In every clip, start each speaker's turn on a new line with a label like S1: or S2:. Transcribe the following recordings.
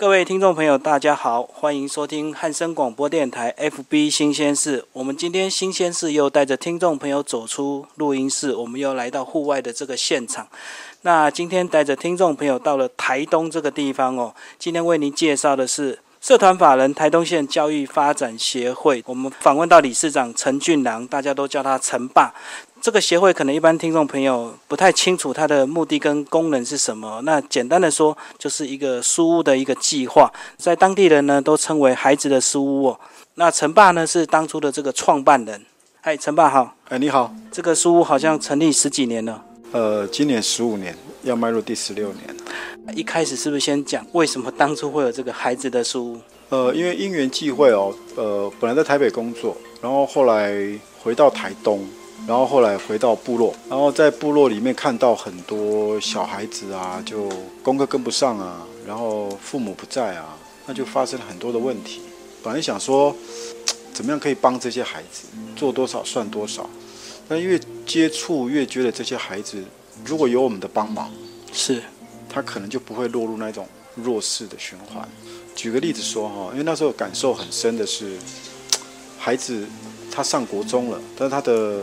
S1: 各位听众朋友，大家好，欢迎收听汉声广播电台 FB 新鲜事。我们今天新鲜事又带着听众朋友走出录音室，我们又来到户外的这个现场。那今天带着听众朋友到了台东这个地方哦，今天为您介绍的是社团法人台东县教育发展协会。我们访问到理事长陈俊郎，大家都叫他陈爸。这个协会可能一般听众朋友不太清楚它的目的跟功能是什么。那简单的说，就是一个书屋的一个计划，在当地人呢都称为孩子的书屋哦。那陈爸呢是当初的这个创办人。嗨，陈爸好。
S2: 哎，你好。
S1: 这个书屋好像成立十几年了。
S2: 呃，今年十五年，要迈入第十六年。
S1: 一开始是不是先讲为什么当初会有这个孩子的书？
S2: 呃，因为因缘际会哦，呃，本来在台北工作，然后后来回到台东。然后后来回到部落，然后在部落里面看到很多小孩子啊，就功课跟不上啊，然后父母不在啊，那就发生了很多的问题。本来想说，怎么样可以帮这些孩子，做多少算多少。但越接触越觉得这些孩子，如果有我们的帮忙，
S1: 是，
S2: 他可能就不会落入那种弱势的循环。举个例子说哈，因为那时候感受很深的是，孩子他上国中了，但他的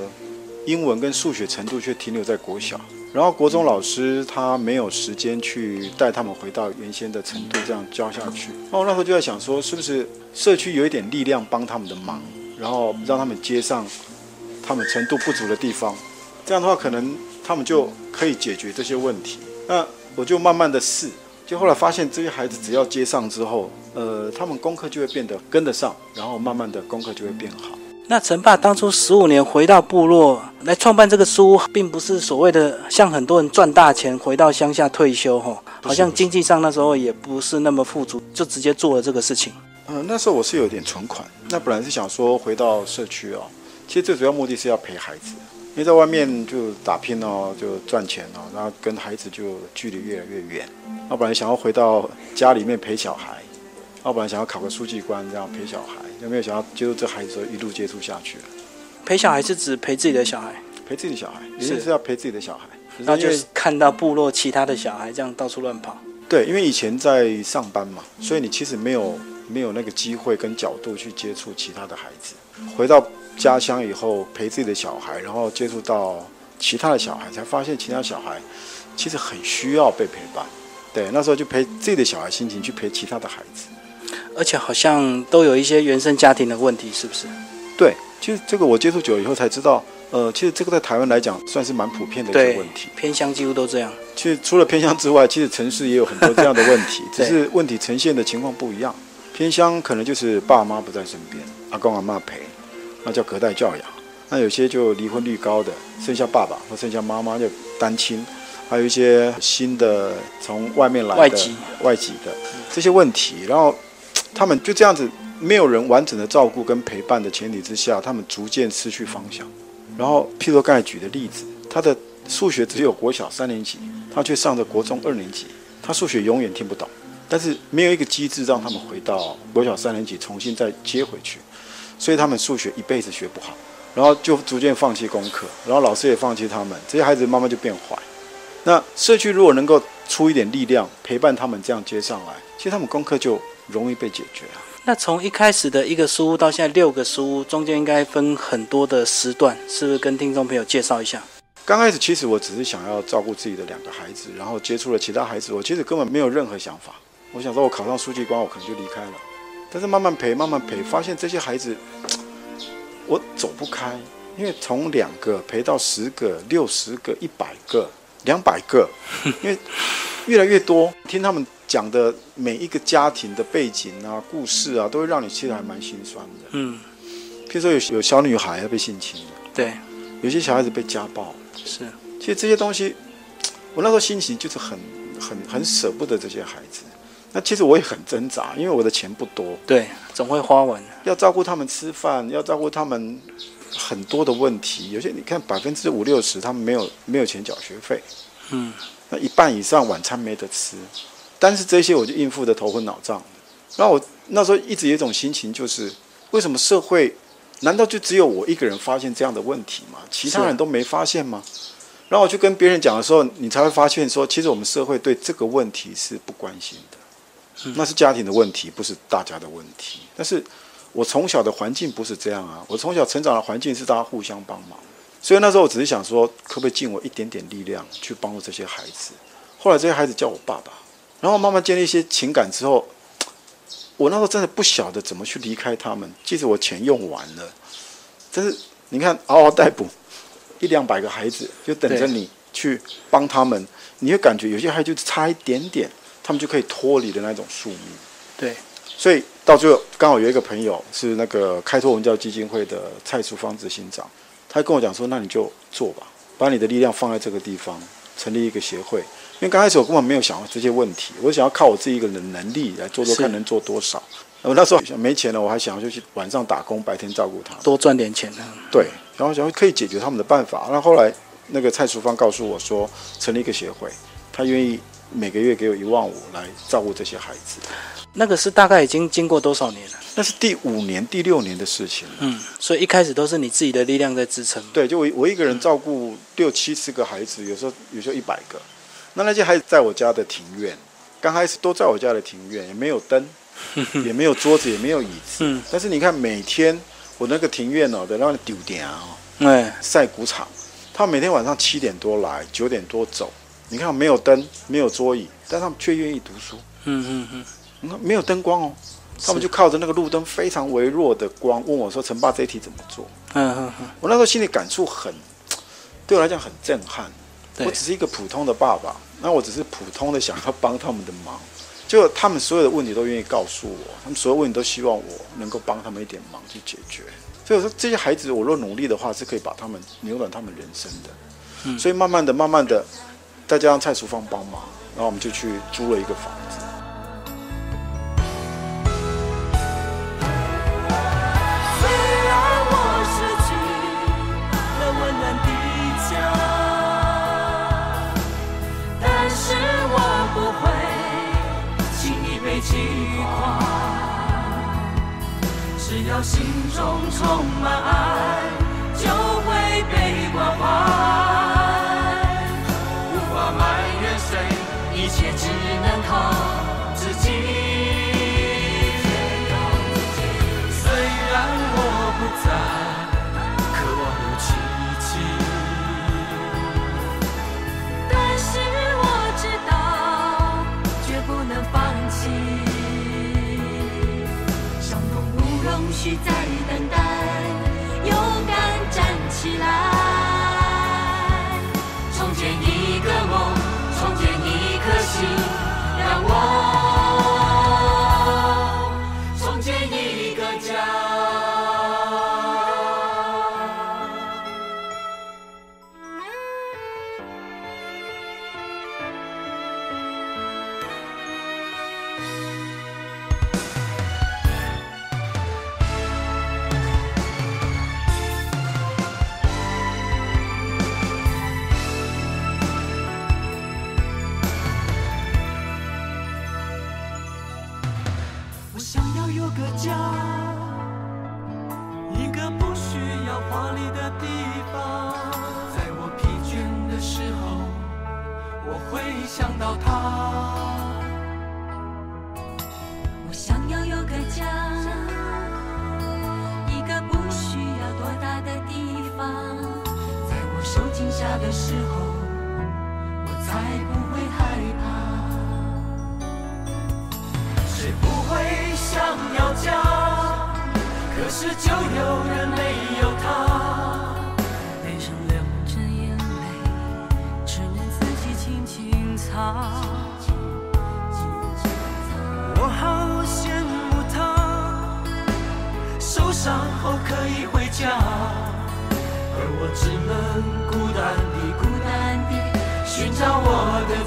S2: 英文跟数学程度却停留在国小，然后国中老师他没有时间去带他们回到原先的程度，这样教下去。那我那时候就在想说，是不是社区有一点力量帮他们的忙，然后让他们接上他们程度不足的地方，这样的话可能他们就可以解决这些问题。那我就慢慢的试，就后来发现这些孩子只要接上之后，呃，他们功课就会变得跟得上，然后慢慢的功课就会变好。
S1: 那陈爸当初十五年回到部落来创办这个书屋，并不是所谓的像很多人赚大钱回到乡下退休哈，好像经济上那时候也不是那么富足，就直接做了这个事情。
S2: 嗯，那时候我是有点存款，那本来是想说回到社区哦，其实最主要目的是要陪孩子，因为在外面就打拼哦，就赚钱哦，然后跟孩子就距离越来越远。那本来想要回到家里面陪小孩。我本来想要考个书记官，这样陪小孩，有没有想要接触这孩子，一路接触下去？
S1: 陪小孩是指陪自己的小孩，
S2: 陪自己的小孩，是是要陪自己的小孩。
S1: 然后就是看到部落其他的小孩这样到处乱跑。
S2: 对，因为以前在上班嘛，所以你其实没有没有那个机会跟角度去接触其他的孩子。回到家乡以后，陪自己的小孩，然后接触到其他的小孩，才发现其他小孩其实很需要被陪伴。对，那时候就陪自己的小孩心情去陪其他的孩子。
S1: 而且好像都有一些原生家庭的问题，是不是？
S2: 对，其实这个我接触久了以后才知道，呃，其实这个在台湾来讲算是蛮普遍的一个问题。
S1: 偏乡几乎都这样。
S2: 其实除了偏乡之外，其实城市也有很多这样的问题，只是问题呈现的情况不一样。偏乡可能就是爸妈不在身边，阿公阿妈陪，那叫隔代教养。那有些就离婚率高的，剩下爸爸或剩下妈妈就单亲，还有一些新的从外面来的
S1: 外籍
S2: 外籍的这些问题，然后。他们就这样子，没有人完整的照顾跟陪伴的前提之下，他们逐渐失去方向。然后，譬如刚才举的例子，他的数学只有国小三年级，他却上着国中二年级，他数学永远听不懂。但是没有一个机制让他们回到国小三年级重新再接回去，所以他们数学一辈子学不好，然后就逐渐放弃功课，然后老师也放弃他们，这些孩子慢慢就变坏。那社区如果能够出一点力量陪伴他们，这样接上来，其实他们功课就。容易被解决啊。
S1: 那从一开始的一个书屋到现在六个书屋，中间应该分很多的时段，是不是跟听众朋友介绍一下？
S2: 刚开始其实我只是想要照顾自己的两个孩子，然后接触了其他孩子，我其实根本没有任何想法。我想说，我考上书记官，我可能就离开了。但是慢慢陪，慢慢陪，发现这些孩子 我走不开，因为从两个陪到十个、六十个、一百个、两百个，因为越来越多，听他们。讲的每一个家庭的背景啊、故事啊，都会让你其实还蛮心酸的。嗯，譬如说有有小女孩要被性侵
S1: 对，
S2: 有些小孩子被家暴，
S1: 是。
S2: 其实这些东西，我那时候心情就是很、很、很舍不得这些孩子。那其实我也很挣扎，因为我的钱不多，
S1: 对，总会花完。
S2: 要照顾他们吃饭，要照顾他们很多的问题。有些你看百分之五六十，他们没有没有钱缴学费。嗯，那一半以上晚餐没得吃。但是这些我就应付的头昏脑胀，然后我那时候一直有一种心情，就是为什么社会难道就只有我一个人发现这样的问题吗？其他人都没发现吗？然后我去跟别人讲的时候，你才会发现说，其实我们社会对这个问题是不关心的。那是家庭的问题，不是大家的问题。但是我从小的环境不是这样啊，我从小成长的环境是大家互相帮忙，所以那时候我只是想说，可不可以尽我一点点力量去帮助这些孩子。后来这些孩子叫我爸爸，然后慢慢建立一些情感之后，我那时候真的不晓得怎么去离开他们。即使我钱用完了，但是你看嗷嗷待哺，一两百个孩子就等着你去帮他们，你会感觉有些孩子就差一点点，他们就可以脱离的那种宿命。
S1: 对，
S2: 所以到最后刚好有一个朋友是那个开拓文教基金会的蔡淑芳执行长，他跟我讲说：“那你就做吧，把你的力量放在这个地方，成立一个协会。”因为刚开始我根本没有想到这些问题，我想要靠我自己一个人能力来做做看能做多少。我那时候没钱了，我还想要就去晚上打工，白天照顾他，
S1: 多赚点钱呢。
S2: 对，然后想要可以解决他们的办法。那后来那个蔡淑芳告诉我说，成立一个协会，他愿意每个月给我一万五来照顾这些孩子。
S1: 那个是大概已经经过多少年了？
S2: 那是第五年、第六年的事情。
S1: 嗯，所以一开始都是你自己的力量在支撑。
S2: 对，就我我一个人照顾六七十个孩子，有时候有时候一百个。那那些孩子在我家的庭院，刚开始都在我家的庭院，也没有灯，也没有桌子，也没有椅子。嗯。但是你看，每天我那个庭院哦，的那个丢点啊，哎，晒谷场，他每天晚上七点多来，九点多走。你看，没有灯，没有桌椅，但他们却愿意读书。嗯嗯嗯。你看，没有灯光哦，他们就靠着那个路灯非常微弱的光，问我说：“陈爸，这一题怎么做？”嗯嗯嗯。我那时候心里感触很，对我来讲很震撼。我只是一个普通的爸爸。那我只是普通的想要帮他们的忙，就他们所有的问题都愿意告诉我，他们所有问题都希望我能够帮他们一点忙去解决。所以我说这些孩子，我若努力的话，是可以把他们扭转他们人生的。所以慢慢的、慢慢的，再加上蔡淑芳帮忙，然后我们就去租了一个房子。
S3: 只要心中充满爱，就会被关怀。在等待，勇敢站起来，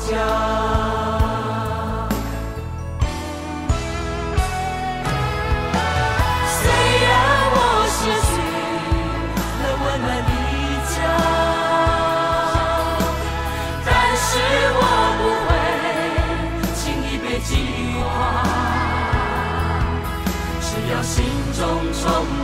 S3: 家，虽然我失去了温暖的家，但是我不会轻易被击垮，只要心中充。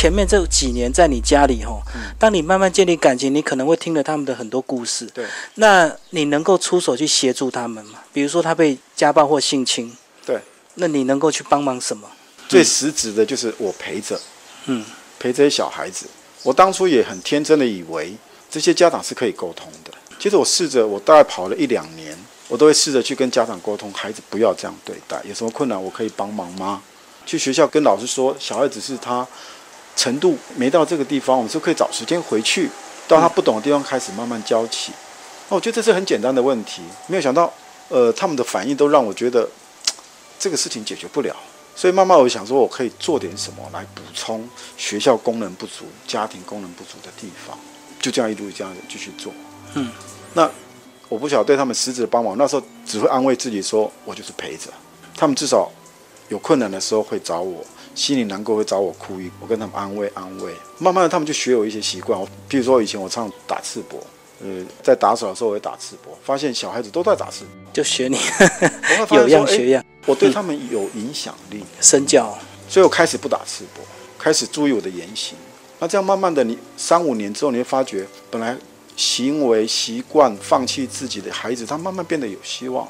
S1: 前面这几年在你家里吼，当你慢慢建立感情，你可能会听了他们的很多故事。
S2: 对
S1: 那你能够出手去协助他们吗？比如说他被家暴或性侵，
S2: 对，
S1: 那你能够去帮忙什么？
S2: 最实质的就是我陪着，
S1: 嗯，
S2: 陪这些小孩子。我当初也很天真的以为这些家长是可以沟通的。其实我试着，我大概跑了一两年，我都会试着去跟家长沟通，孩子不要这样对待，有什么困难我可以帮忙吗？去学校跟老师说，小孩子是他程度没到这个地方，我们是可以找时间回去，到他不懂的地方开始慢慢教起。那我觉得这是很简单的问题，没有想到，呃，他们的反应都让我觉得这个事情解决不了。所以慢慢我想说，我可以做点什么来补充学校功能不足、家庭功能不足的地方，就这样一路这样继续做。
S1: 嗯，
S2: 那我不晓得对他们实质的帮忙，那时候只会安慰自己说，我就是陪着他们，至少有困难的时候会找我，心里难过会找我哭一，我跟他们安慰安慰。慢慢的，他们就学有一些习惯。我比如说以前我唱打赤膊，呃，在打扫的时候我会打赤膊，发现小孩子都在打赤膊，
S1: 就学你，
S2: 我会发
S1: 有样学样，
S2: 我对他们有影响力。
S1: 身教。
S2: 所以我开始不打赤膊，开始注意我的言行。那这样慢慢的，你三五年之后，你会发觉，本来行为习惯放弃自己的孩子，他慢慢变得有希望。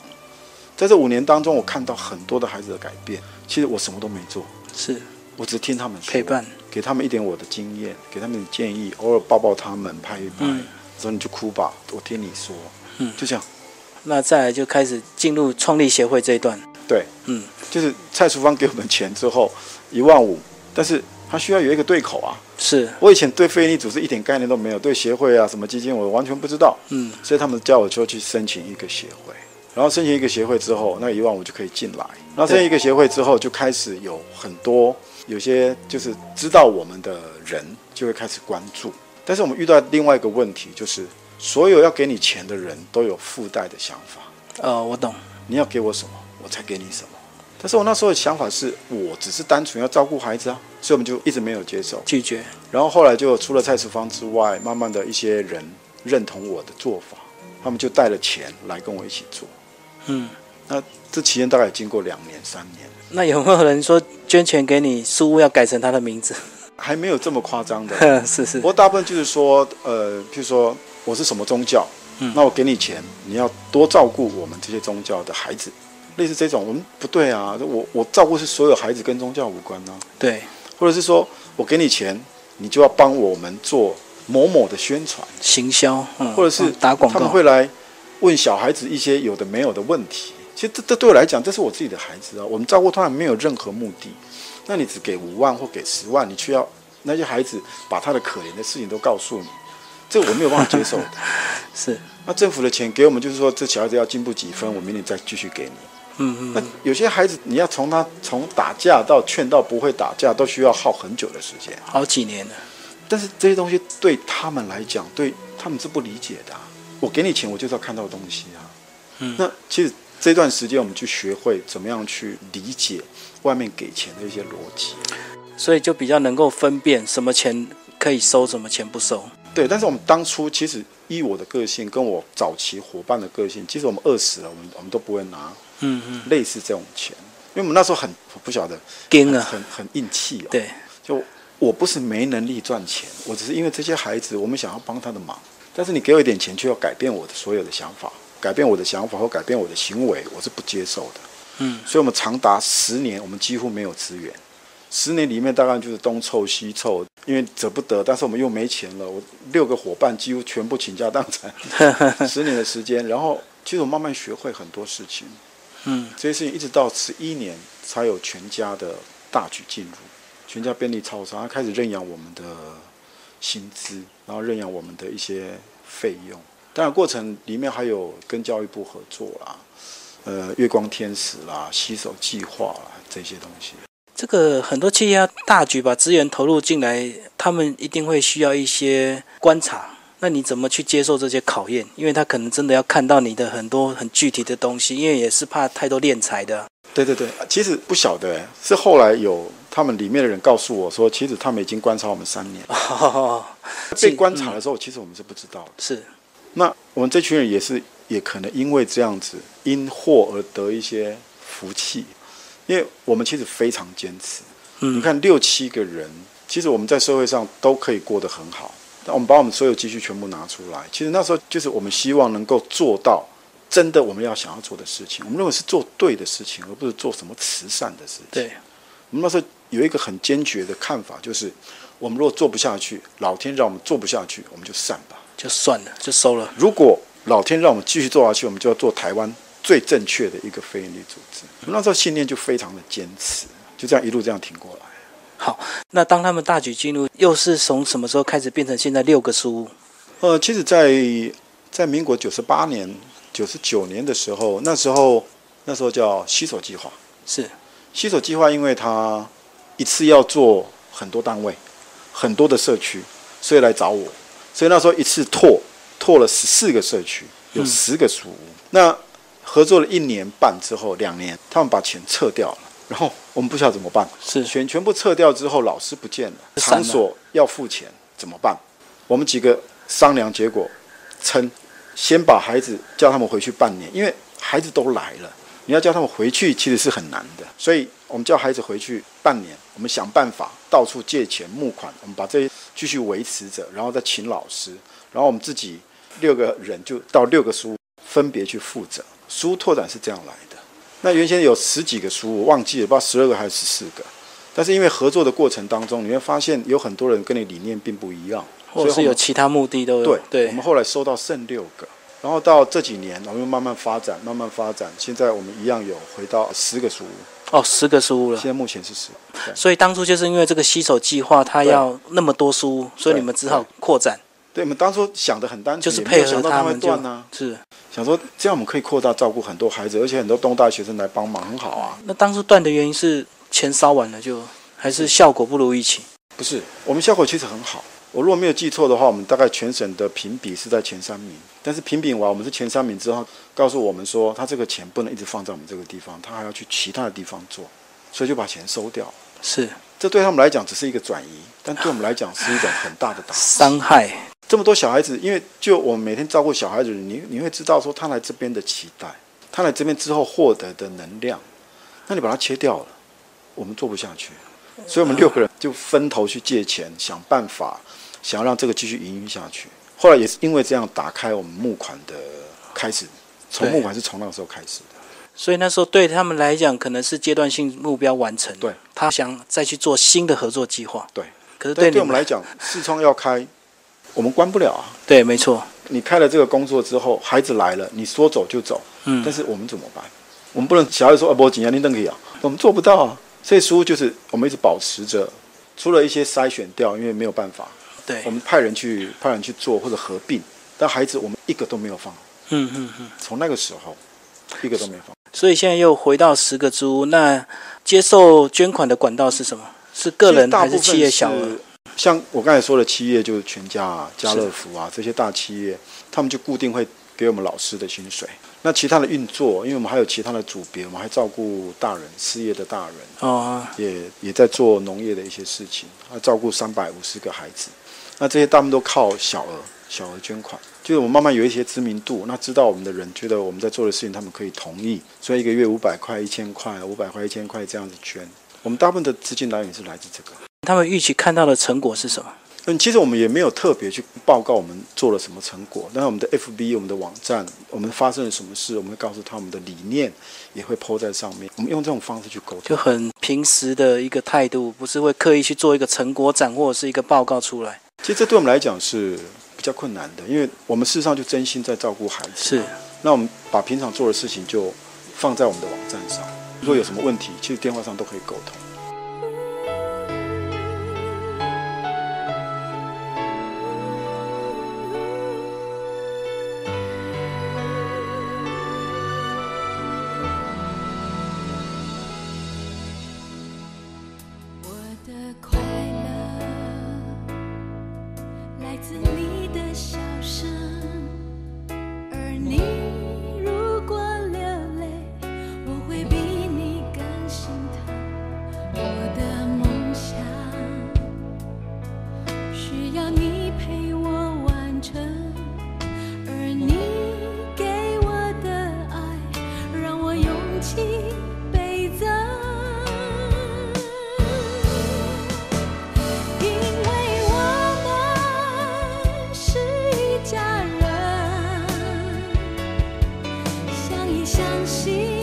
S2: 在这五年当中，我看到很多的孩子的改变。其实我什么都没做，
S1: 是。
S2: 我只听他们说
S1: 陪伴，
S2: 给他们一点我的经验，给他们建议，偶尔抱抱他们，拍一拍，
S1: 嗯。
S2: 说你就哭吧，我听你说，
S1: 嗯。
S2: 就这样。
S1: 那再来就开始进入创立协会这一段。
S2: 对，
S1: 嗯，
S2: 就是蔡淑芳给我们钱之后一万五，但是他需要有一个对口啊。
S1: 是，
S2: 我以前对非营利组织一点概念都没有，对协会啊什么基金我完全不知道，
S1: 嗯，
S2: 所以他们叫我就去申请一个协会，然后申请一个协会之后，那一万五就可以进来，然后申请一个协会之后，就开始有很多有些就是知道我们的人就会开始关注，但是我们遇到另外一个问题，就是所有要给你钱的人都有附带的想法，
S1: 呃，我懂，
S2: 你要给我什么，我才给你什么。但是我那时候的想法是我只是单纯要照顾孩子啊，所以我们就一直没有接受。
S1: 拒绝，
S2: 然后后来就除了蔡淑芳之外，慢慢的一些人认同我的做法，他们就带了钱来跟我一起做。
S1: 嗯，
S2: 那这期间大概经过两年三年，
S1: 那有没有人说捐钱给你，书屋要改成他的名字？
S2: 还没有这么夸张的。
S1: 是是。
S2: 不，过大部分就是说，呃，譬如说我是什么宗教，
S1: 嗯。
S2: 那我给你钱，你要多照顾我们这些宗教的孩子，类似这种，我们不对啊，我我照顾是所有孩子跟宗教无关啊，
S1: 对，
S2: 或者是说我给你钱，你就要帮我们做某某的宣传。
S1: 行销，嗯，
S2: 或者是
S1: 嗯打广告，
S2: 他们会来问小孩子一些有的没有的问题。其实这这对我来讲，这是我自己的孩子啊，我们照顾他们没有任何目的。那你只给五万或给十万，你却要那些孩子把他的可怜的事情都告诉你，这我没有办法接受的。
S1: 是，
S2: 那政府的钱给我们，就是说这小孩子要进步几分，我明年再继续给你。
S1: 嗯嗯那，
S2: 有些孩子，你要从他从打架到劝到不会打架，都需要耗很久的时间。
S1: 好几年了，
S2: 但是这些东西对他们来讲，对他们是不理解的啊、我给你钱，我就是要看到东西啊。
S1: 嗯
S2: 那其实这段时间，我们去学会怎么样去理解外面给钱的一些逻辑。
S1: 所以就比较能够分辨什么钱可以收，什么钱不收。
S2: 对，但是我们当初其实依我的个性，跟我早期伙伴的个性，其实我们饿死了，我们我们都不会拿
S1: 嗯嗯，
S2: 类似这种钱，因为我们那时候很我不晓得，
S1: 硬啊，
S2: 很很硬气哦。
S1: 对，
S2: 就我不是没能力赚钱，我只是因为这些孩子，我们想要帮他的忙，但是你给我一点钱，却要改变我的所有的想法，改变我的想法或改变我的行为，我是不接受的。
S1: 嗯，
S2: 所以我们长达十年，我们几乎没有资源。十年里面大概就是东凑西凑，因为舍不得，但是我们又没钱了。我六个伙伴几乎全部倾家荡产，十年的时间，然后其实我慢慢学会很多事情。
S1: 嗯，
S2: 这些事情一直到十一年才有全家的大举进入，全家便利超商，他开始认养我们的薪资，然后认养我们的一些费用。当然，过程里面还有跟教育部合作啦，呃，月光天使啦、洗手计划啦这些东西。
S1: 这个很多企业要大举把资源投入进来，他们一定会需要一些观察。那你怎么去接受这些考验？因为他可能真的要看到你的很多很具体的东西，因为也是怕太多敛财的。
S2: 对对对，其实不晓得，是后来有他们里面的人告诉我说，其实他们已经观察我们三年，
S1: 哦，
S2: 被观察的时候，其实我们是不知道的。
S1: 是，
S2: 那我们这群人也是，也可能因为这样子，因祸而得一些福气，因为我们其实非常坚持。
S1: 嗯，
S2: 你看六七个人其实我们在社会上都可以过得很好，但我们把我们所有积蓄全部拿出来，其实那时候就是我们希望能够做到真的我们要想要做的事情，我们认为是做对的事情，而不是做什么慈善的事情。那时候有一个很坚决的看法，就是我们如果做不下去，老天让我们做不下去，我们就散吧。
S1: 就算了，就收了。
S2: 如果老天让我们继续做下去，我们就要做台湾最正确的一个非营利组织。我们那时候信念就非常的坚持，就这样一路这样挺过来。
S1: 好，那当他们大举进入，又是从什么时候开始变成现在六个书屋？
S2: 呃，其实在，在民国九十八年、九十九年的时候，那时候那时候叫洗手计划。
S1: 是
S2: 洗手计划，因为它一次要做很多单位、很多的社区，所以来找我。所以那时候一次拓拓了十四个社区，有十个书屋。那合作了一年半之后，两年，他们把钱撤掉了，然后我们不知道怎么办。
S1: 是
S2: 钱全部撤掉之后，老师不见了场所要付钱，怎么办？我们几个商量，结果称先把孩子叫他们回去半年，因为孩子都来了，你要叫他们回去其实是很难的，所以我们叫孩子回去半年，我们想办法到处借钱募款，我们把这些继续维持着，然后再请老师，然后我们自己六个人就到六个书分别去负责，书拓展是这样来的。那原先有十几个书，我忘记了，不知道十二个还是十四个。但是因为合作的过程当中，你会发现有很多人跟你理念并不一样，
S1: 或者是有其他目的都有。
S2: 对
S1: 对
S2: 我们后来收到剩六个，然后到这几年，我们慢慢发展，慢慢发展，现在我们一样有回到十个书屋，
S1: 哦，十个书屋了
S2: 现。在目前是十。
S1: 所以当初就是因为这个洗手计划，它要那么多书屋，所以你们只好扩展，
S2: 对，我们当初想的很单纯，
S1: 就是配合他们就
S2: 断呢、
S1: 是。
S2: 想说这样我们可以扩大照顾很多孩子，而且很多东大学生来帮忙，很好啊。
S1: 那当初断的原因是钱烧完了就，还是效果不如预期？
S2: 不是，我们效果其实很好。我如果没有记错的话，我们大概全省的评比是在前三名。但是评比完我们是前三名之后，告诉我们说，他这个钱不能一直放在我们这个地方，他还要去其他的地方做，所以就把钱收掉。
S1: 是
S2: 这对他们来讲只是一个转移，但对我们来讲是一种很大的打击。
S1: 伤害，
S2: 这么多小孩子，因为就我们每天照顾小孩子，你你会知道说他来这边的期待，他来这边之后获得的能量，那你把它切掉了，我们做不下去，所以我们六个人就分头去借钱，想办法想要让这个继续营运下去。后来也是因为这样打开我们募款的开始，从募款是从那个时候开始的。
S1: 所以那时候对他们来讲，可能是阶段性目标完成。
S2: 对，
S1: 他想再去做新的合作计划。
S2: 对，
S1: 可是
S2: 但
S1: 对
S2: 对我们来讲，视窗要开，我们关不了啊。
S1: 对，没错，
S2: 你开了这个工作之后，孩子来了，你说走就走，
S1: 嗯
S2: 但是我们怎么办？我们不能小孩子说啊，不，紧张，你等可以啊，我们做不到啊。所以书就是我们一直保持着，除了一些筛选掉，因为没有办法，
S1: 对
S2: 我，们派人去派人去做或者合并，但孩子我们一个都没有放，
S1: 嗯嗯嗯。
S2: 从那个时候一个都没放。
S1: 所以现在又回到十个租，那接受捐款的管道是什么？是个人还是企业小额？
S2: 像我刚才说的企业，就是全家啊、家乐福啊这些大企业，他们就固定会给我们老师的薪水。那其他的运作，因为我们还有其他的组别，我们还照顾大人失业的大人，
S1: 哦，
S2: 也也在做农业的一些事情，还，照顾三百五十个孩子。那这些大部分都靠小额小额捐款，就是我们慢慢有一些知名度，那知道我们的人觉得我们在做的事情，他们可以同意，所以一个月五百块、一千块、五百块、一千块这样子捐。我们大部分的资金来源是来自这个。
S1: 他们预期看到的成果是什么？
S2: 嗯，其实我们也没有特别去报告我们做了什么成果，但是我们的 FB、我们的网站，我们发生了什么事，我们会告诉他我们的理念，也会 PO 在上面。我们用这种方式去沟通。
S1: 就很平时的一个态度，不是会刻意去做一个成果展或者是一个报告出来。
S2: 其实这对我们来讲是比较困难的，因为我们事实上就真心在照顾孩子。
S1: 是，
S2: 那我们把平常做的事情就放在我们的网站上，如果有什么问题，其实电话上都可以沟通。
S4: 你相信。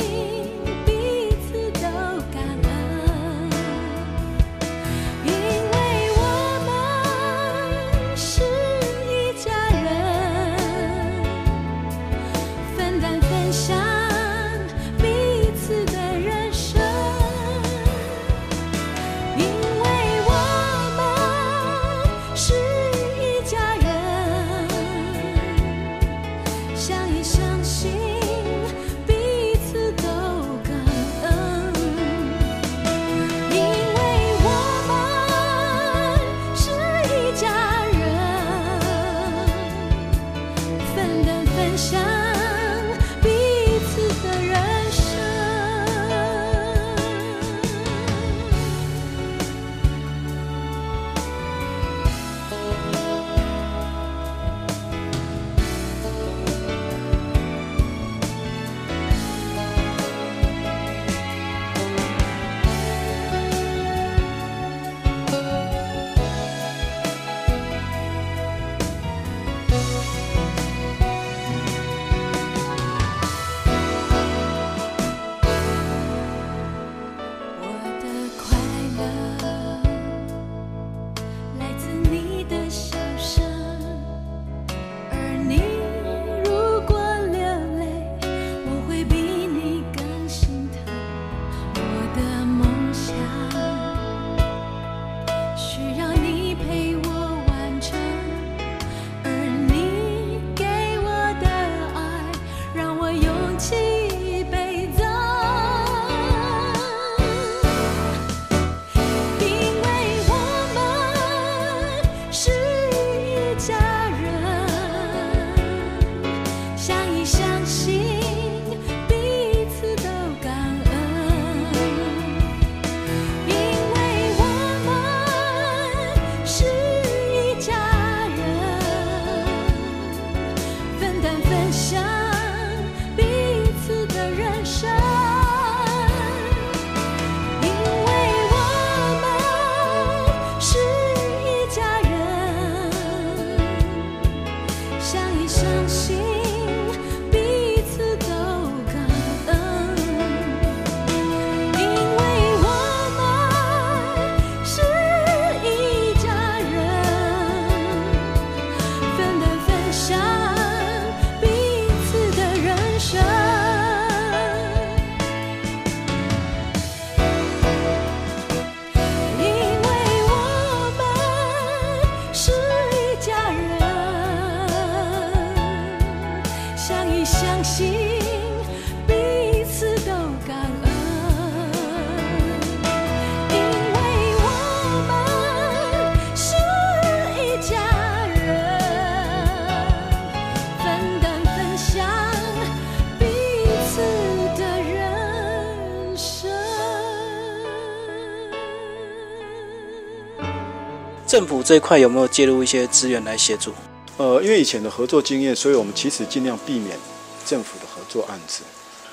S1: 政府这一块有没有介入一些资源来协助？
S2: 呃，因为以前的合作经验，所以我们其实尽量避免政府的合作案子，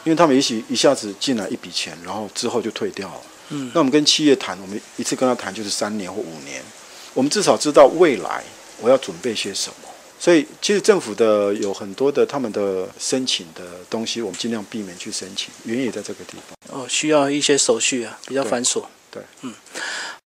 S2: 因为他们也许一下子进来一笔钱，然后之后就退掉了。
S1: 嗯
S2: 那我们跟企业谈，我们一次跟他谈就是三年或五年，我们至少知道未来我要准备些什么。所以其实政府的有很多的他们的申请的东西，我们尽量避免去申请，原因也在这个地方。
S1: 哦，需要一些手续啊，比较繁琐。
S2: 对，
S1: 嗯。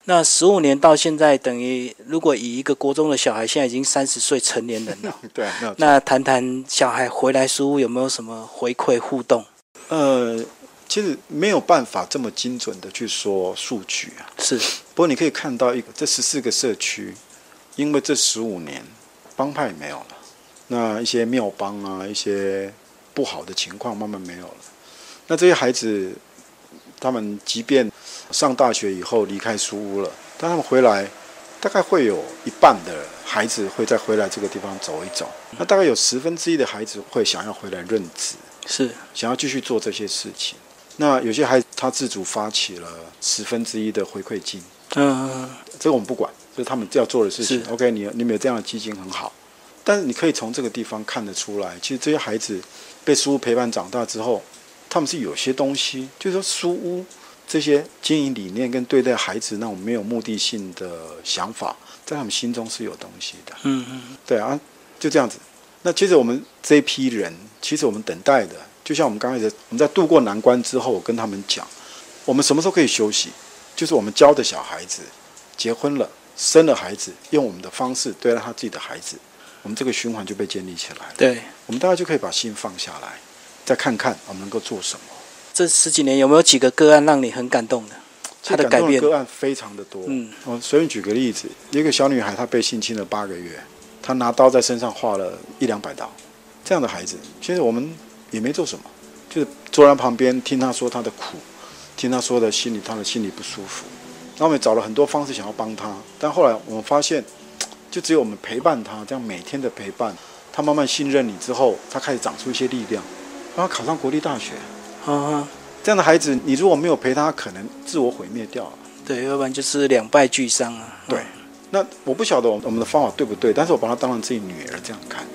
S1: 那十五年到现在，等于如果以一个国中的小孩，现在已经三十岁成年人了。
S2: 对啊，那
S1: 那谈谈小孩回来书屋有没有什么回馈互动？
S2: 呃，其实没有办法这么精准的去说数据啊。
S1: 是，
S2: 不过你可以看到一个，这十四个社区，因为这十五年帮派没有了，那一些庙帮啊，一些不好的情况慢慢没有了。那这些孩子，他们即便上大学以后离开书屋了，但他们回来，大概会有一半的孩子会再回来这个地方走一走。那大概有十分之一的孩子会想要回来任职。
S1: 是，
S2: 想要继续做这些事情。那有些孩子他自主发起了十分之一的回馈金，
S1: 嗯，
S2: 这个我们不管，这是他们要做的事情
S1: 是。
S2: OK，你你们有这样的基金很好，但是你可以从这个地方看得出来，其实这些孩子被书屋陪伴长大之后，他们是有些东西，就是说书屋这些经营理念跟对待孩子那种没有目的性的想法，在他们心中是有东西的。
S1: 嗯嗯，
S2: 对啊，就这样子。那接着我们这一批人，其实我们等待的，就像我们刚开始我们在度过难关之后，我跟他们讲，我们什么时候可以休息？就是我们教的小孩子结婚了，生了孩子，用我们的方式对待他自己的孩子，我们这个循环就被建立起来了。
S1: 对。
S2: 我们大家就可以把心放下来，再看看我们能够做什么。
S1: 这十几年有没有几个个案让你很感动的？他的改变
S2: 的个案非常的多。
S1: 嗯，
S2: 我随便举个例子，一个小女孩她被性侵了八个月，她拿刀在身上划了一两百刀，这样的孩子，其实我们也没做什么，就是坐在旁边听她说她的苦，听她说的心里她的心里不舒服，然后我们找了很多方式想要帮她，但后来我们发现，就只有我们陪伴她，这样每天的陪伴，她慢慢信任你之后，她开始长出一些力量，然后考上国立大学。
S1: 啊，
S2: 这样的孩子，你如果没有陪他，可能自我毁灭掉了。
S1: 对，要不然就是两败俱伤啊。
S2: 对，那我不晓得我们的方法对不对，但是我把她当成自己女儿这样看。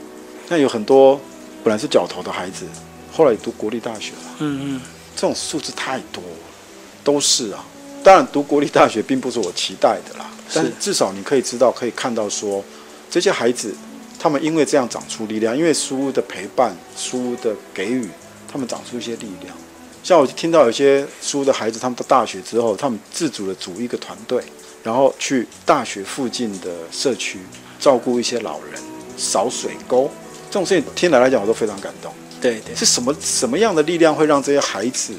S2: 那有很多本来是角头的孩子，后来也读国立大学了，
S1: 嗯嗯，
S2: 这种数字太多了，都是啊。当然，读国立大学并不是我期待的啦，但是至少你可以知道，可以看到说，这些孩子他们因为这样长出力量，因为书屋的陪伴、书屋的给予，他们长出一些力量。像我听到有些书的孩子，他们到大学之后，他们自主的组一个团队，然后去大学附近的社区照顾一些老人、扫水沟，这种事情听来来讲，我都非常感动。
S1: 对对，
S2: 是什么什么样的力量会让这些孩子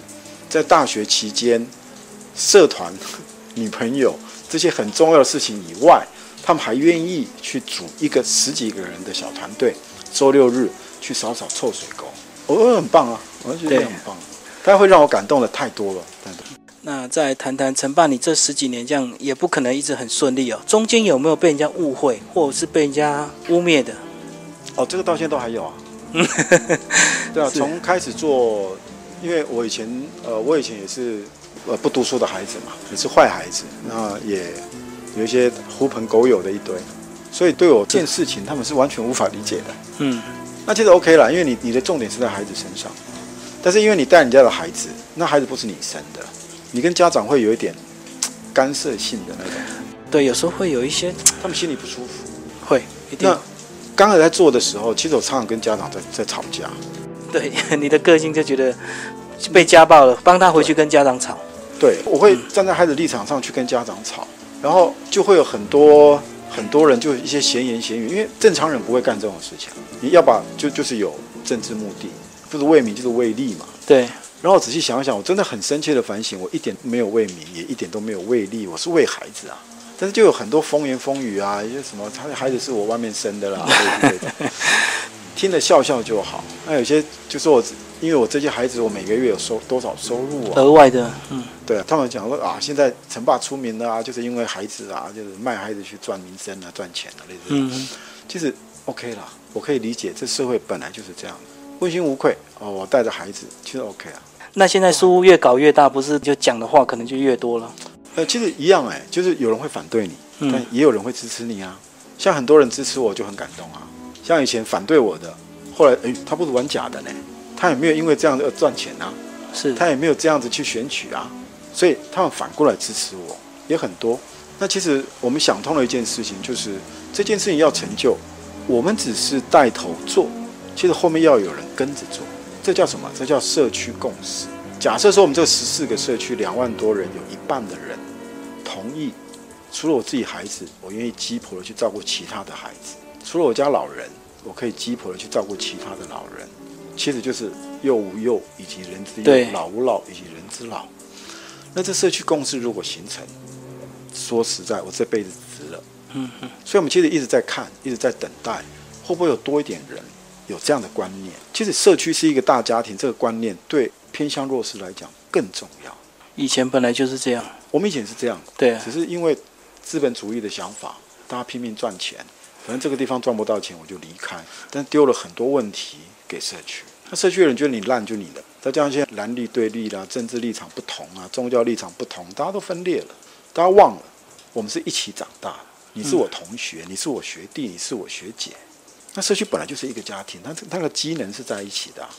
S2: 在大学期间，社团、女朋友这些很重要的事情以外，他们还愿意去组一个十几个人的小团队，周六日去扫扫臭水沟，我、哦、很棒啊，我觉得
S1: 对
S2: 很棒。它会让我感动的太多了。
S1: 那再来谈谈陈爸，你这十几年这样也不可能一直很顺利哦，中间有没有被人家误会，或者是被人家污蔑的？
S2: 哦，这个到现在都还有啊。对啊，
S1: 是
S2: 从开始做，因为我以前呃，我以前也是呃不读书的孩子嘛，也是坏孩子，那也有一些狐朋狗友的一堆，所以对我这件事情他们是完全无法理解的。
S1: 嗯，
S2: 那其实 OK 啦，因为你你的重点是在孩子身上，但是因为你带人家的孩子，那孩子不是你生的，你跟家长会有一点 干涉性的那种，
S1: 对，有时候会有一些
S2: 他们心里不舒服。
S1: 会一定
S2: 那刚才在做的时候，其实我常常跟家长在在吵架。
S1: 对你的个性就觉得被家暴了，帮他回去跟家长吵。
S2: 对，我会站在孩子立场上去跟家长吵，然后就会有很多很多人就一些闲言闲语，因为正常人不会干这种事情，你要把就就是有政治目的，不是为民就是为利嘛。
S1: 对，
S2: 然后仔细想一想，我真的很深切的反省，我一点没有为民，也一点都没有为利，我是为孩子啊。但是就有很多风言风语啊，一些什么他的孩子是我外面生的啦，对不对？听了笑笑就好。那有些就是我，因为我这些孩子，我每个月有收多少收入啊？
S1: 额外的，嗯，
S2: 对啊，他们讲说啊，现在陈爸出名了啊，就是因为孩子啊，就是卖孩子去赚名声啊、赚钱啊，类似。
S1: 嗯，
S2: 其实 OK 啦，我可以理解，这社会本来就是这样，问心无愧哦。我带着孩子，其实 OK 啊。
S1: 那现在书屋越搞越大，不是就讲的话可能就越多了。
S2: 呃，其实一样哎，就是有人会反对你，
S1: 嗯
S2: 但也有人会支持你啊。像很多人支持我，就很感动啊。像以前反对我的，后来哎，他不是玩假的呢，他也没有因为这样而赚钱啊，
S1: 是
S2: 他也没有这样子去选举啊，所以他们反过来支持我也很多。那其实我们想通了一件事情，就是这件事情要成就，我们只是带头做，其实后面要有人跟着做，这叫什么？这叫社区共识。假设说我们这十四个社区两万多人，有一半的人同意，除了我自己孩子，我愿意鸡婆的去照顾其他的孩子；除了我家老人，我可以鸡婆的去照顾其他的老人。其实就是幼无幼以及人之幼，老无老以及人之老。那这社区共识如果形成，说实在，我这辈子值了。
S1: 嗯嗯，
S2: 所以我们其实一直在看，一直在等待，会不会有多一点人有这样的观念？其实社区是一个大家庭，这个观念对偏向弱势来讲更重要。
S1: 以前本来就是这样，
S2: 我们以前是这样，
S1: 对啊
S2: 只是因为资本主义的想法，大家拼命赚钱，反正这个地方赚不到钱，我就离开。但丢了很多问题给社区，那社区的人觉得你烂就你的，再加上现在蓝绿对立啦，政治立场不同啊，宗教立场不同，大家都分裂了，大家忘了我们是一起长大的，你是我同学，你是我学弟，你是我学姐。那社区本来就是一个家庭，它它的机能是在一起的啊、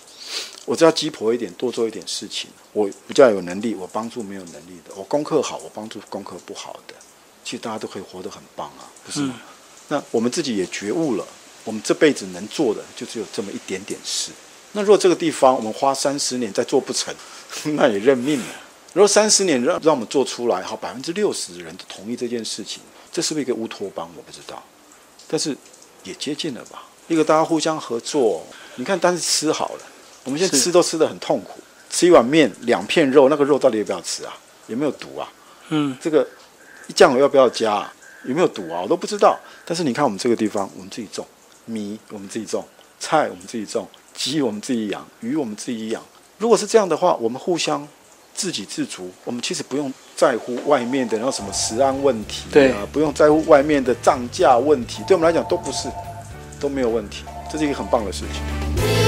S2: 我只要鸡婆一点，多做一点事情，我比较有能力，我帮助没有能力的；我功课好，我帮助功课不好的。其实大家都可以活得很棒啊，不是吗？那我们自己也觉悟了，我们这辈子能做的就只有这么一点点事。那如果这个地方我们花三十年再做不成，那也认命了。如果三十年让让我们做出来，好，百分之六十的人同意这件事情，这是不是一个乌托邦？我不知道，但是也接近了吧？一个大家互相合作，你看，但是吃好了，我们现在吃都吃得很痛苦，吃一碗面两片肉，那个肉到底要不要吃啊？有没有毒啊？
S1: 嗯，
S2: 这个酱油要不要加、啊？有没有毒啊？我都不知道。但是你看我们这个地方，我们自己种米，我们自己种菜，我们自己种鸡，我们自己养鱼，我们自己养。如果是这样的话，我们互相自给自足，我们其实不用在乎外面的然后什么食安问题
S1: 对
S2: 啊，不用在乎外面的涨价问题，对我们来讲都不是都没有问题，这是一个很棒的事情。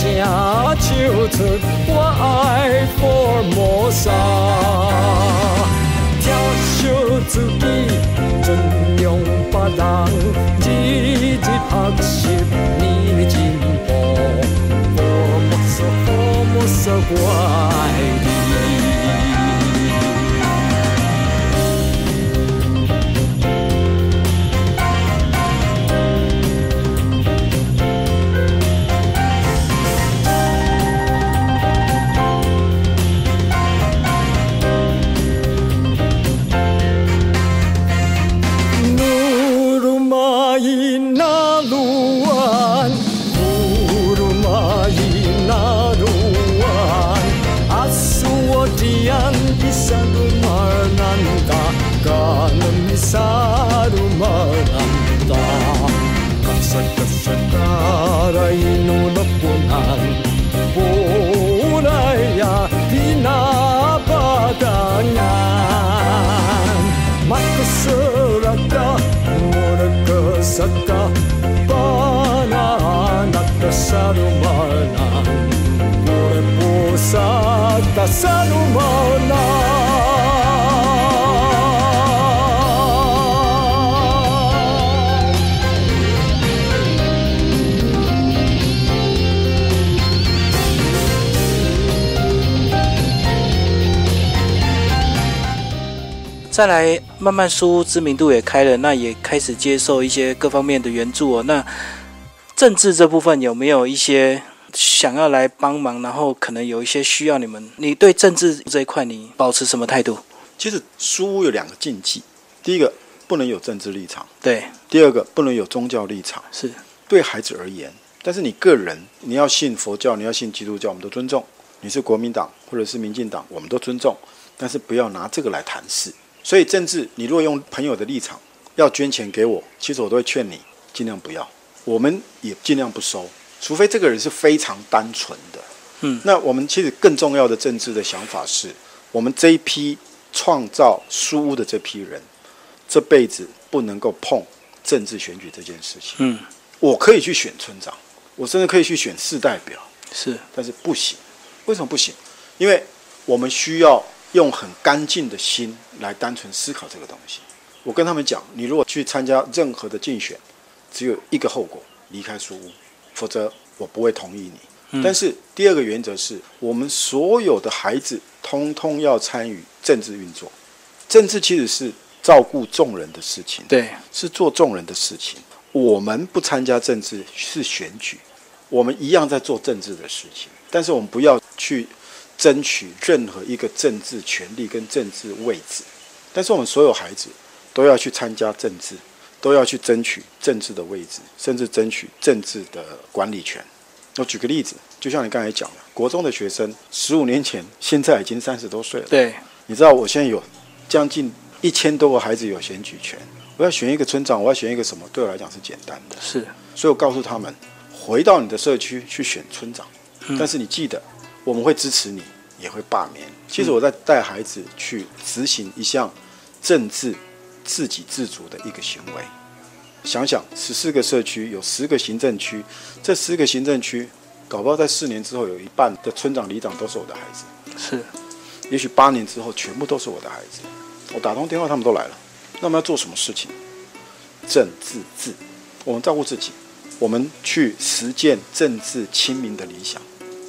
S4: 大
S5: 声 pusata sarumanan
S1: 再来，慢慢书知名度也开了，那也开始接受一些各方面的援助哦。那政治这部分有没有一些想要来帮忙，然后可能有一些需要你们？你对政治这一块你保持什么态度？
S2: 其实书屋有两个禁忌，第一个不能有政治立场，
S1: 对，
S2: 第二个不能有宗教立场。
S1: 是
S2: 对孩子而言，但是你个人你要信佛教，你要信基督教，我们都尊重。你是国民党或者是民进党，我们都尊重，但是不要拿这个来谈事。所以政治，你如果用朋友的立场要捐钱给我，其实我都会劝你尽量不要，我们也尽量不收，除非这个人是非常单纯的。
S1: 嗯，
S2: 那我们其实更重要的政治的想法是，我们这一批创造书屋的这批人，这辈子不能够碰政治选举这件事情。
S1: 嗯，
S2: 我可以去选村长，我甚至可以去选市代表，
S1: 是
S2: 但是不行。为什么不行？因为我们需要用很干净的心来单纯思考这个东西。我跟他们讲，你如果去参加任何的竞选，只有一个后果：离开书屋，否则我不会同意你。但是第二个原则是我们所有的孩子通通要参与政治运作。政治其实是照顾众人的事情，
S1: 对，
S2: 是做众人的事情。我们不参加政治是选举，我们一样在做政治的事情，但是我们不要去争取任何一个政治权利跟政治位置。但是我们所有孩子都要去参加政治，都要去争取政治的位置，甚至争取政治的管理权。我举个例子，就像你刚才讲的，国中的学生十五年前，现在已经三十多岁了。
S1: 对，
S2: 你知道我现在有将近一千多个孩子有选举权，我要选一个村长，我要选一个什么，对我来讲是简单的。
S1: 是
S2: 所以我告诉他们，回到你的社区去选村长，
S1: 嗯
S2: 但是你记得，我们会支持你，也会罢免。其实我在带孩子去执行一项政治自给自足的一个行为。想想十四个社区有十个行政区，这十个行政区，搞不好在四年之后有一半的村长、里长都是我的孩子。
S1: 是，
S2: 也许八年之后全部都是我的孩子。我打通电话，他们都来了。那我们要做什么事情？政治治，我们照顾自己，我们去实践政治亲民的理想。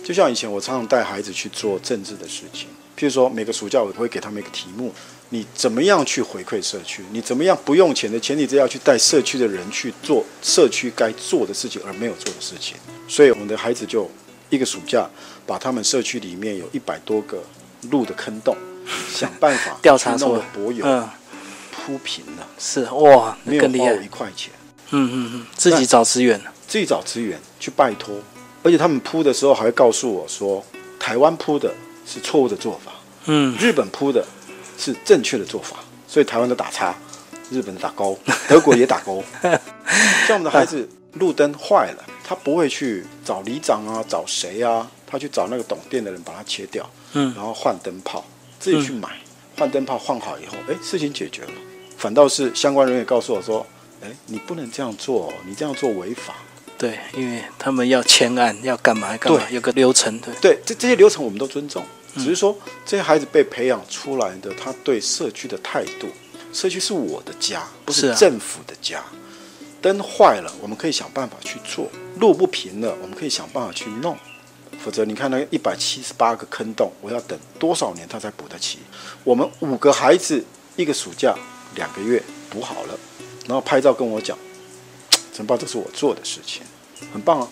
S2: 就像以前我常常带孩子去做政治的事情，譬如说每个暑假我会给他们一个题目：你怎么样去回馈社区？你怎么样不用钱的前提之下去带社区的人去做社区该做的事情而没有做的事情？所以我们的孩子就一个暑假把他们社区里面有一百多个路的坑洞，想办法
S1: 调查
S2: 去弄了柏油、
S1: 嗯，
S2: 铺平了，
S1: 是哇，
S2: 没有花我。一块钱。
S1: 嗯嗯嗯，自己找资源。
S2: 自己找资源去拜托，而且他们铺的时候还会告诉我说，台湾铺的是错误的做法，
S1: 嗯，
S2: 日本铺的是正确的做法，所以台湾的打叉，日本的打勾，德国也打勾。像我们的孩子路灯坏了，他不会去找里长啊，找谁啊，他去找那个懂电的人把它切掉，
S1: 嗯
S2: 然后换灯泡，自己去买，换灯泡换好以后，哎，事情解决了。反倒是相关人员告诉我说，哎，你不能这样做哦，你这样做违法。
S1: 对，因为他们要签案，要干嘛干嘛，有个流程。对，
S2: 对，这这些流程我们都尊重，只是说这些孩子被培养出来的，他对社区的态度，社区是我的家，不
S1: 是
S2: 政府的家。灯坏了，我们可以想办法去做；路不平了，我们可以想办法去弄。否则，你看那一百七十八个坑洞，我要等多少年他才补得齐？我们五个孩子一个暑假两个月补好了，然后拍照跟我讲，陈爸，这是我做的事情，很棒啊！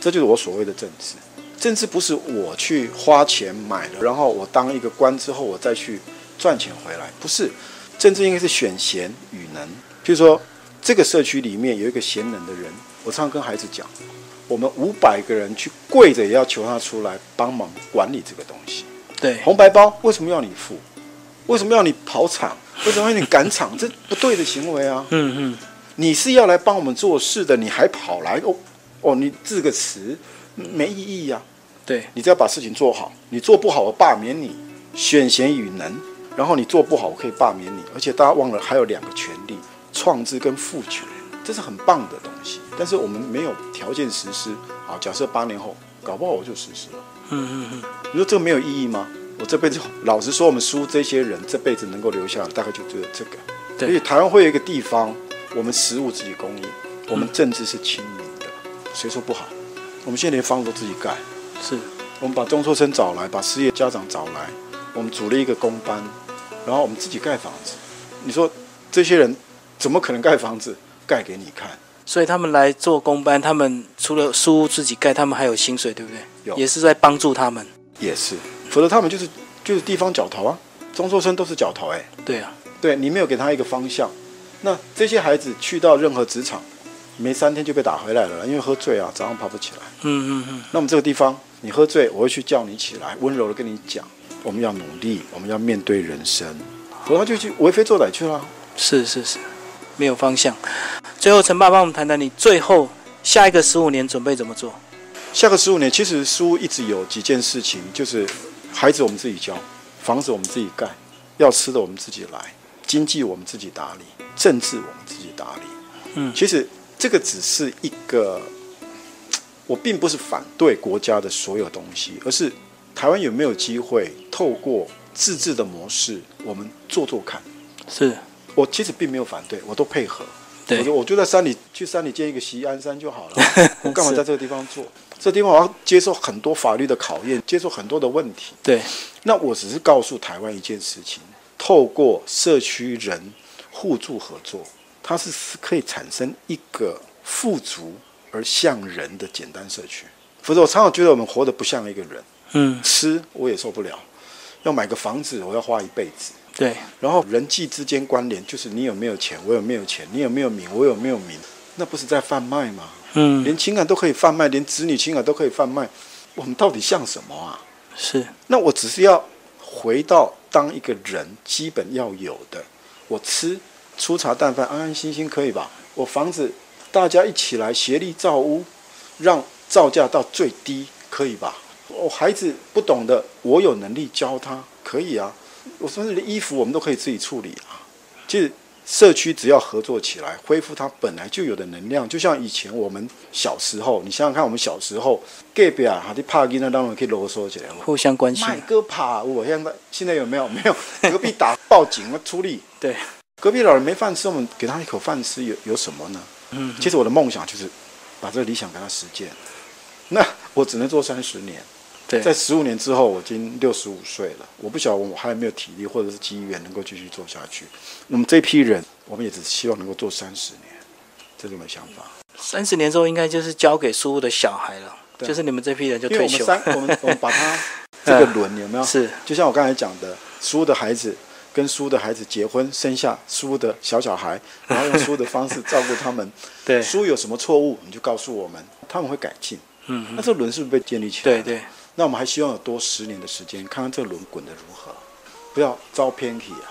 S2: 这就是我所谓的政治。政治不是我去花钱买了，然后我当一个官之后，我再去赚钱回来，不是。政治应该是选贤与能。譬如说，这个社区里面有一个贤能的人，我常常跟孩子讲，我们五百个人去跪着也要求他出来帮忙管理这个东西。
S1: 对，
S2: 红白包为什么要你付？为什么要你跑场？为什么要你赶场？这不对的行为啊！
S1: 嗯嗯，
S2: 你是要来帮我们做事的，你还跑来哦哦，你字个词没意义呀、
S1: 对，
S2: 你只要把事情做好，你做不好我罢免你，选贤与能。然后你做不好，我可以罢免你。而且大家忘了还有两个权利：创制跟赋权，这是很棒的东西。但是我们没有条件实施。好，假设八年后，搞不好我就实施了。
S1: 嗯嗯嗯，
S2: 你说这个没有意义吗？我这辈子老实说，我们输这些人这辈子能够留下来，大概就只有这个。
S1: 对
S2: 所以台湾会有一个地方，我们食物自己供应，我们政治是亲民的，谁说不好？我们现在连房子都自己盖，
S1: 是，
S2: 我们把中辍生找来，把失业家长找来，我们组了一个工班，然后我们自己盖房子。你说这些人怎么可能盖房子？盖给你看，
S1: 所以他们来做工班，他们除了书屋自己盖，他们还有薪水，对不对？
S2: 有
S1: 也是在帮助他们。
S2: 也是，否则他们就是就是地方角头啊，中辍生都是角头哎、
S1: 对啊，
S2: 对你没有给他一个方向，那这些孩子去到任何职场，没三天就被打回来了，因为喝醉啊，早上爬不起来。
S1: 嗯嗯嗯，
S2: 那我们这个地方，你喝醉，我会去叫你起来，温柔的跟你讲，我们要努力，我们要面对人生，否则他就去为非作歹去了。
S1: 是是是，没有方向。最后，陈爸帮我们谈谈你最后下一个十五年准备怎么做？
S2: 下个十五年，其实书一直有几件事情，就是孩子我们自己教，房子我们自己盖，要吃的我们自己来，经济我们自己打理，政治我们自己打理。
S1: 嗯
S2: 其实这个只是一个，我并不是反对国家的所有东西，而是台湾有没有机会透过自治的模式，我们做做看。
S1: 是
S2: 我其实并没有反对，我都配合。
S1: 对
S2: 我就我就在山里去山里建一个西安山就好了，我干嘛在这个地方做？这地方我要接受很多法律的考验，接受很多的问题。
S1: 对，
S2: 那我只是告诉台湾一件事情：透过社区人互助合作，它是是可以产生一个富足而像人的简单社区。否则，我常常觉得我们活得不像一个人。
S1: 嗯
S2: 吃我也受不了，要买个房子我要花一辈子。
S1: 对，
S2: 然后人际之间关联就是你有没有钱，我有没有钱，你有没有名，我有没有名，那不是在贩卖吗？
S1: 嗯
S2: 连情感都可以贩卖，连子女情感都可以贩卖，我们到底像什么啊？
S1: 是
S2: 那我只是要回到当一个人基本要有的，我吃粗茶淡饭，安安心心可以吧？我房子大家一起来协力造屋，让造价到最低，可以吧？我孩子不懂的，我有能力教他，可以啊。我甚至连衣服我们都可以自己处理啊。其实社区只要合作起来，恢复它本来就有的能量，就像以前我们小时候，你想想看，我们小时候隔壁啊，还得怕囡仔，当然可以啰嗦起来。
S1: 互相关心。
S2: 买个怕我现在现在有没有？没有，隔壁打报警了出力。
S1: 对，
S2: 隔壁老人没饭吃，我们给他一口饭吃，有有什么呢？
S1: 嗯，
S2: 其实我的梦想就是把这个理想给他实践。那我只能做三十年，
S1: 对，
S2: 在十五年之后，我已经六十五岁了，我不晓得我还有没有体力或者是机缘能够继续做下去。我们这批人，我们也只希望能够做三十年，这是我们的想法。
S1: 三十年之后应该就是交给书屋的小孩了，
S2: 对
S1: 就是你们这批人就退休。
S2: 我们三，我们我们把它 这个轮有没有？
S1: 是
S2: 就像我刚才讲的，书的孩子跟书的孩子结婚，生下书的小小孩，然后用书的方式照顾他们。
S1: 对，
S2: 书有什么错误，你就告诉我们，他们会改进。
S1: 嗯
S2: 那这个轮是不是被建立起来？
S1: 对。对，
S2: 那我们还希望有多十年的时间，看看这个轮滚得如何，不要遭偏题啊。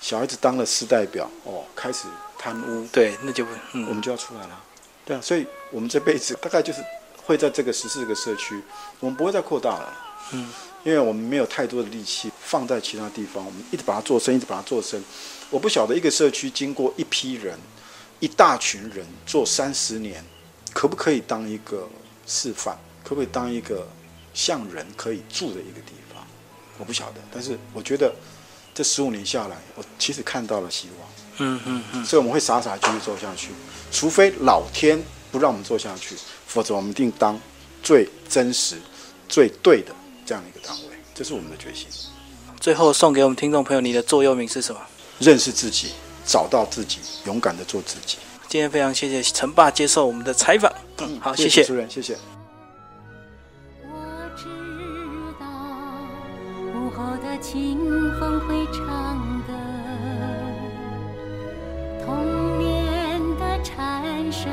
S2: 小孩子当了市代表，哦，开始贪污，
S1: 对，那就不
S2: 我
S1: 嗯
S2: 们就要出来了。对啊，所以我们这辈子大概就是会在这个十四个社区，我们不会再扩大了。
S1: 嗯，
S2: 因为我们没有太多的力气放在其他地方，我们一直把它做深，一直把它做深。我不晓得一个社区经过一批人、一大群人做三十年，可不可以当一个示范？可不可以当一个像人可以住的一个地方？我不晓得，但是我觉得这十五年下来，我其实看到了希望。
S1: 嗯嗯嗯，
S2: 所以我们会傻傻继续做下去，除非老天不让我们做下去，否则我们定当最真实、最对的这样的一个单位，这是我们的决心。
S1: 最后送给我们听众朋友，你的座右铭是什么？
S2: 认识自己，找到自己，勇敢的做自己。
S1: 今天非常谢谢陈爸接受我们的采访。嗯，好，谢谢
S2: 主。持人，谢谢。
S4: 我知道午后的清风会唱歌，童年的蝉声，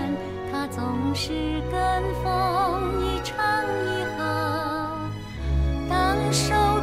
S4: 它总是跟风手